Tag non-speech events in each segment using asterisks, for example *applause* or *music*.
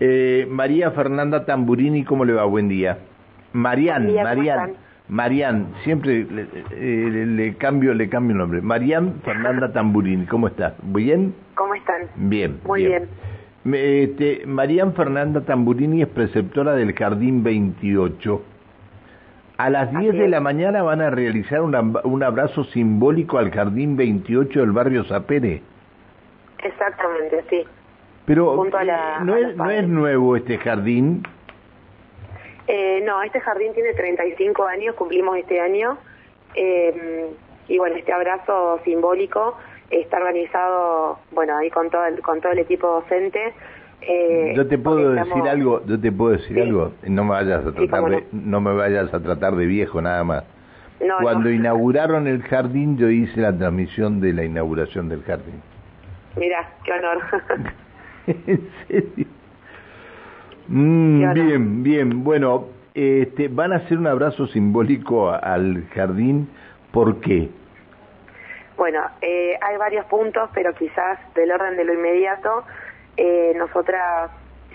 Eh, María Fernanda Tamburini, ¿cómo le va? Buen día. Marian, Marian, Marian, siempre le, eh, le, cambio, le cambio el nombre. Marian Fernanda Tamburini, ¿cómo estás? ¿Bien? ¿Cómo están? Bien. Muy bien. Este, Marian Fernanda Tamburini es preceptora del Jardín 28. A las 10 de la mañana van a realizar un abrazo simbólico al Jardín 28 del barrio Zapere. Exactamente, sí. Pero no, es, no es nuevo este jardín. Eh, no, este jardín tiene 35 años, cumplimos este año. Eh, y bueno, este abrazo simbólico está organizado, bueno, ahí con todo el, con todo el equipo docente. Eh, yo te puedo decir algo, yo te puedo decir algo, no me vayas a tratar de, no. me vayas a tratar de viejo nada más. Cuando inauguraron el jardín, yo hice la transmisión de la inauguración del jardín. Mira, qué honor. *laughs* ¿En *laughs* serio? Mm, bien, bien. Bueno, este, van a hacer un abrazo simbólico al jardín. ¿Por qué? Bueno, eh, hay varios puntos, pero quizás del orden de lo inmediato, eh, nosotras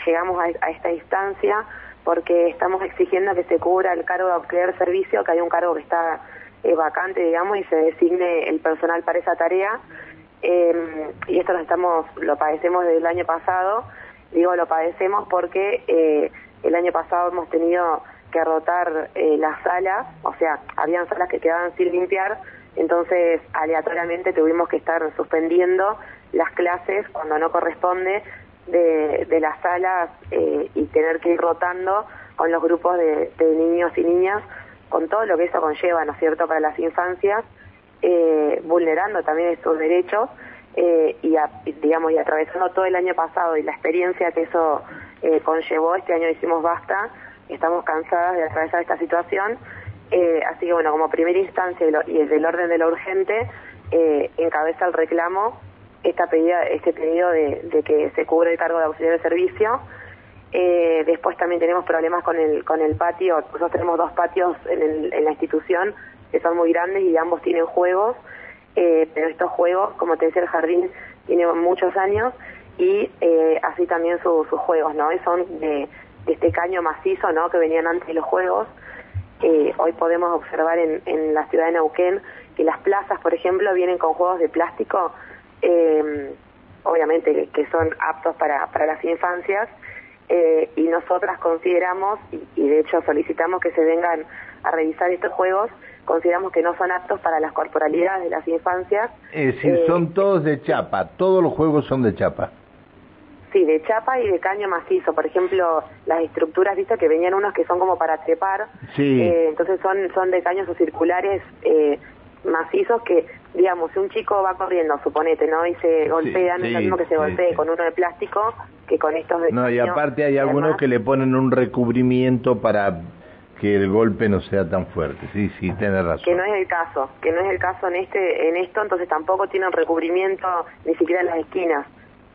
llegamos a, esta instancia porque estamos exigiendo que se cubra el cargo de auxiliar servicio, que hay un cargo que está eh, vacante, digamos, y se designe el personal para esa tarea. Eh, y esto lo estamos, lo padecemos desde el año pasado. Digo, lo padecemos porque eh, el año pasado hemos tenido que rotar eh, las salas, o sea, habían salas que quedaban sin limpiar, entonces aleatoriamente tuvimos que estar suspendiendo las clases cuando no corresponde de, de las salas eh, y tener que ir rotando con los grupos de, de niños y niñas, con todo lo que eso conlleva, ¿no es cierto?, para las infancias eh, vulnerando también estos derechos eh, y, digamos y atravesando todo el año pasado y la experiencia que eso eh, conllevó este año hicimos basta estamos cansadas de atravesar esta situación eh, así que bueno como primera instancia y, y del orden de lo urgente encabeza el reclamo esta pedida, este pedido de, que se cubre el cargo de auxiliar de servicio. Después también tenemos problemas con el con el patio nosotros tenemos dos patios en, el, en la institución que son muy grandes y ambos tienen juegos, eh, pero estos juegos, como te decía, el jardín tiene muchos años y eh, así también sus juegos, ¿no? Son de, este caño macizo, ¿no? Que venían antes los juegos. Eh, hoy podemos observar en, la ciudad de Neuquén que las plazas, por ejemplo, vienen con juegos de plástico, obviamente que son aptos para, las infancias, y nosotras consideramos, y, de hecho solicitamos que se vengan a revisar estos juegos, consideramos que no son aptos para las corporalidades de las infancias. Es decir, eh, son todos de chapa, todos los juegos son de chapa. Sí, de chapa y de caño macizo. Por ejemplo, las estructuras, viste que venían unos que son como para trepar. Sí. Eh, entonces son, son de caños o circulares eh, macizos que, digamos, si un chico va corriendo, suponete, ¿no? Y se golpea, no es lo mismo que se golpee con uno de plástico que con estos de No, y aparte hay algunos que le ponen un recubrimiento para que el golpe no sea tan fuerte. Sí, sí, tiene razón. Que no es el caso, que no es el caso en este en esto, entonces tampoco tienen recubrimiento ni siquiera en las esquinas.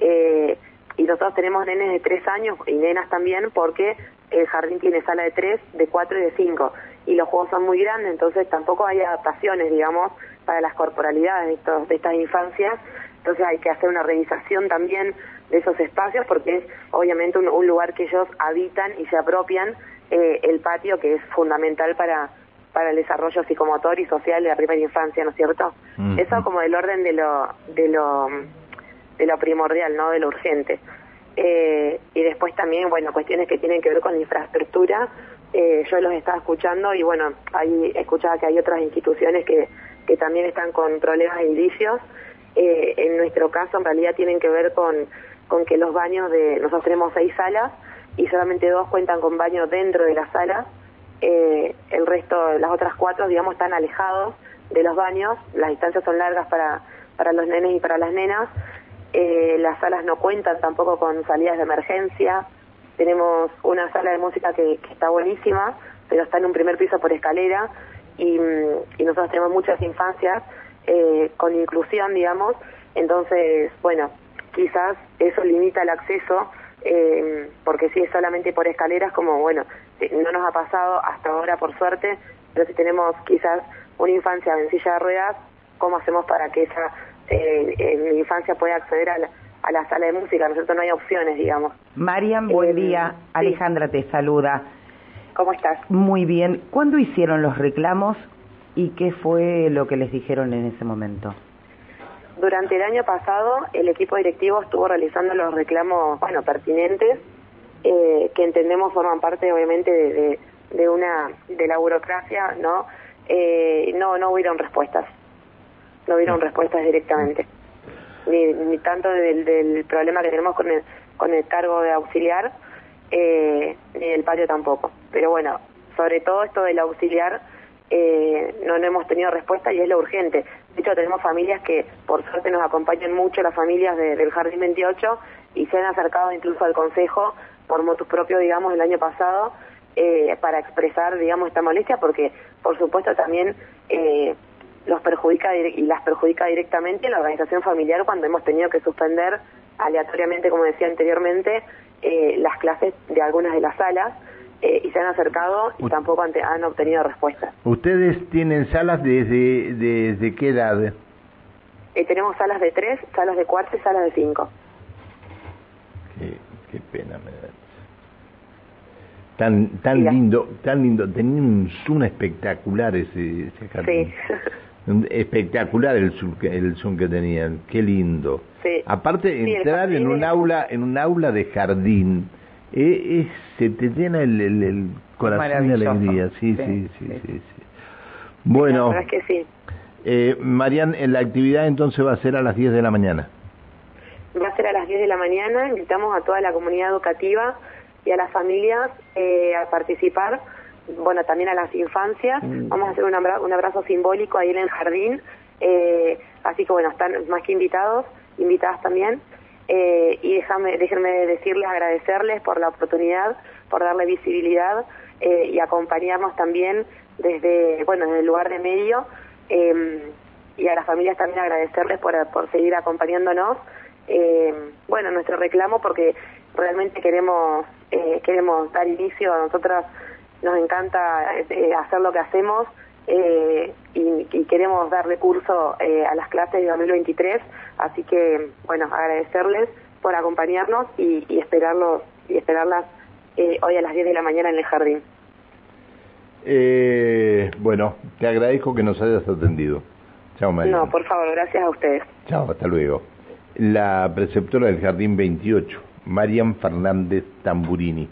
Eh, y nosotros tenemos nenes de tres años y nenas también porque el jardín tiene sala de tres, de cuatro y de cinco. Y los juegos son muy grandes, entonces tampoco hay adaptaciones, digamos, para las corporalidades de, estos, de estas infancias. Entonces hay que hacer una revisación también de esos espacios porque es obviamente un lugar que ellos habitan y se apropian eh, el patio que es fundamental para para el desarrollo psicomotor y social de la primera infancia, ¿no es cierto? Mm. Eso como del orden de lo de lo de lo primordial, ¿no? De lo urgente. Eh, y después también, bueno, cuestiones que tienen que ver con la infraestructura. Eh, yo los estaba escuchando y bueno, ahí escuchaba que hay otras instituciones que, que también están con problemas de indicios. Eh, en nuestro caso, en realidad, tienen que ver con, con que los baños de. Nosotros tenemos seis salas y solamente dos cuentan con baño dentro de la sala. Eh, el resto, las otras cuatro, digamos, están alejados de los baños. Las distancias son largas para, para los nenes y para las nenas. Eh, las salas no cuentan tampoco con salidas de emergencia. Tenemos una sala de música que, está buenísima, pero está en un primer piso por escalera y, mm, y nosotros tenemos muchas infancias eh, con inclusión, digamos. Entonces, bueno, quizás eso limita el acceso eh, porque si es solamente por escaleras, como bueno, no nos ha pasado hasta ahora por suerte, pero si tenemos quizás una infancia en silla de ruedas, ¿cómo hacemos para que esa eh, en infancia pueda acceder a, a la sala de música, ¿no es cierto? No hay opciones, digamos. Marian, buen Eh, día. sí. Alejandra te saluda. ¿Cómo estás? Muy bien. ¿Cuándo hicieron los reclamos y qué fue lo que les dijeron en ese momento? Durante el año pasado, el equipo directivo estuvo realizando los reclamos, bueno, pertinentes, eh, que entendemos forman parte, obviamente, de, de, de una de la burocracia, ¿no? Eh, no, no hubieron respuestas, no hubieron respuestas directamente, ni, ni tanto del, del problema que tenemos con el, con el cargo de auxiliar, eh, ni del patio tampoco. Pero bueno, sobre todo esto del auxiliar, eh, no, hemos tenido respuesta y es lo urgente. De hecho, tenemos familias que, por suerte, nos acompañan mucho, las familias de- del Jardín 28, y se han acercado incluso al Consejo por motus propio, digamos, el año pasado, eh, para expresar, digamos, esta molestia, porque, por supuesto, también eh, los perjudica y las perjudica directamente la organización familiar cuando hemos tenido que suspender aleatoriamente, como decía anteriormente, las clases de algunas de las salas eh, y se han acercado y tampoco han, te- han obtenido respuesta. ¿Ustedes tienen salas desde, desde qué edad? Eh, tenemos salas de tres, salas de cuatro y salas de cinco. Qué, qué pena me da. Tan, tan lindo, tan lindo. Tenía un zoom espectacular ese, ese jardín. Sí. Espectacular el zoom, que, el zoom que tenían. Qué lindo. Sí. Aparte, Sí, entrar en un aula, en un aula de jardín, eh, es- se te llena el, el- el corazón de alegría. Sí, sí, Sí, sí, sí. Bueno, La verdad es que sí. eh, Marian, la actividad entonces va a ser a las 10 de la mañana. Va a ser a las 10 de la mañana. Invitamos a toda la comunidad educativa y a las familias eh, a participar. Bueno, también a las infancias. Mm. Vamos a hacer un, abra- un abrazo simbólico ahí en el jardín. Eh, así que bueno, están más que invitados, invitadas también. Eh, y déjame, déjenme decirles, agradecerles por la oportunidad, por darle visibilidad eh, y acompañarnos también desde, bueno, desde el lugar de medio. eh, y a las familias también agradecerles por, por seguir acompañándonos. Eh, bueno, nuestro reclamo porque realmente queremos eh, queremos dar inicio a nosotras nos encanta eh, hacer lo que hacemos eh, y, y queremos darle curso eh, a las clases de 2023 así que bueno agradecerles por acompañarnos y, y esperarlos y esperarlas eh, hoy a las 10 de la mañana en el jardín Eh, bueno, te agradezco que nos hayas atendido. Chao, Marian. no por favor gracias a ustedes Chao, hasta luego. La preceptora del Jardín 28, Marian Fernández Tamburini.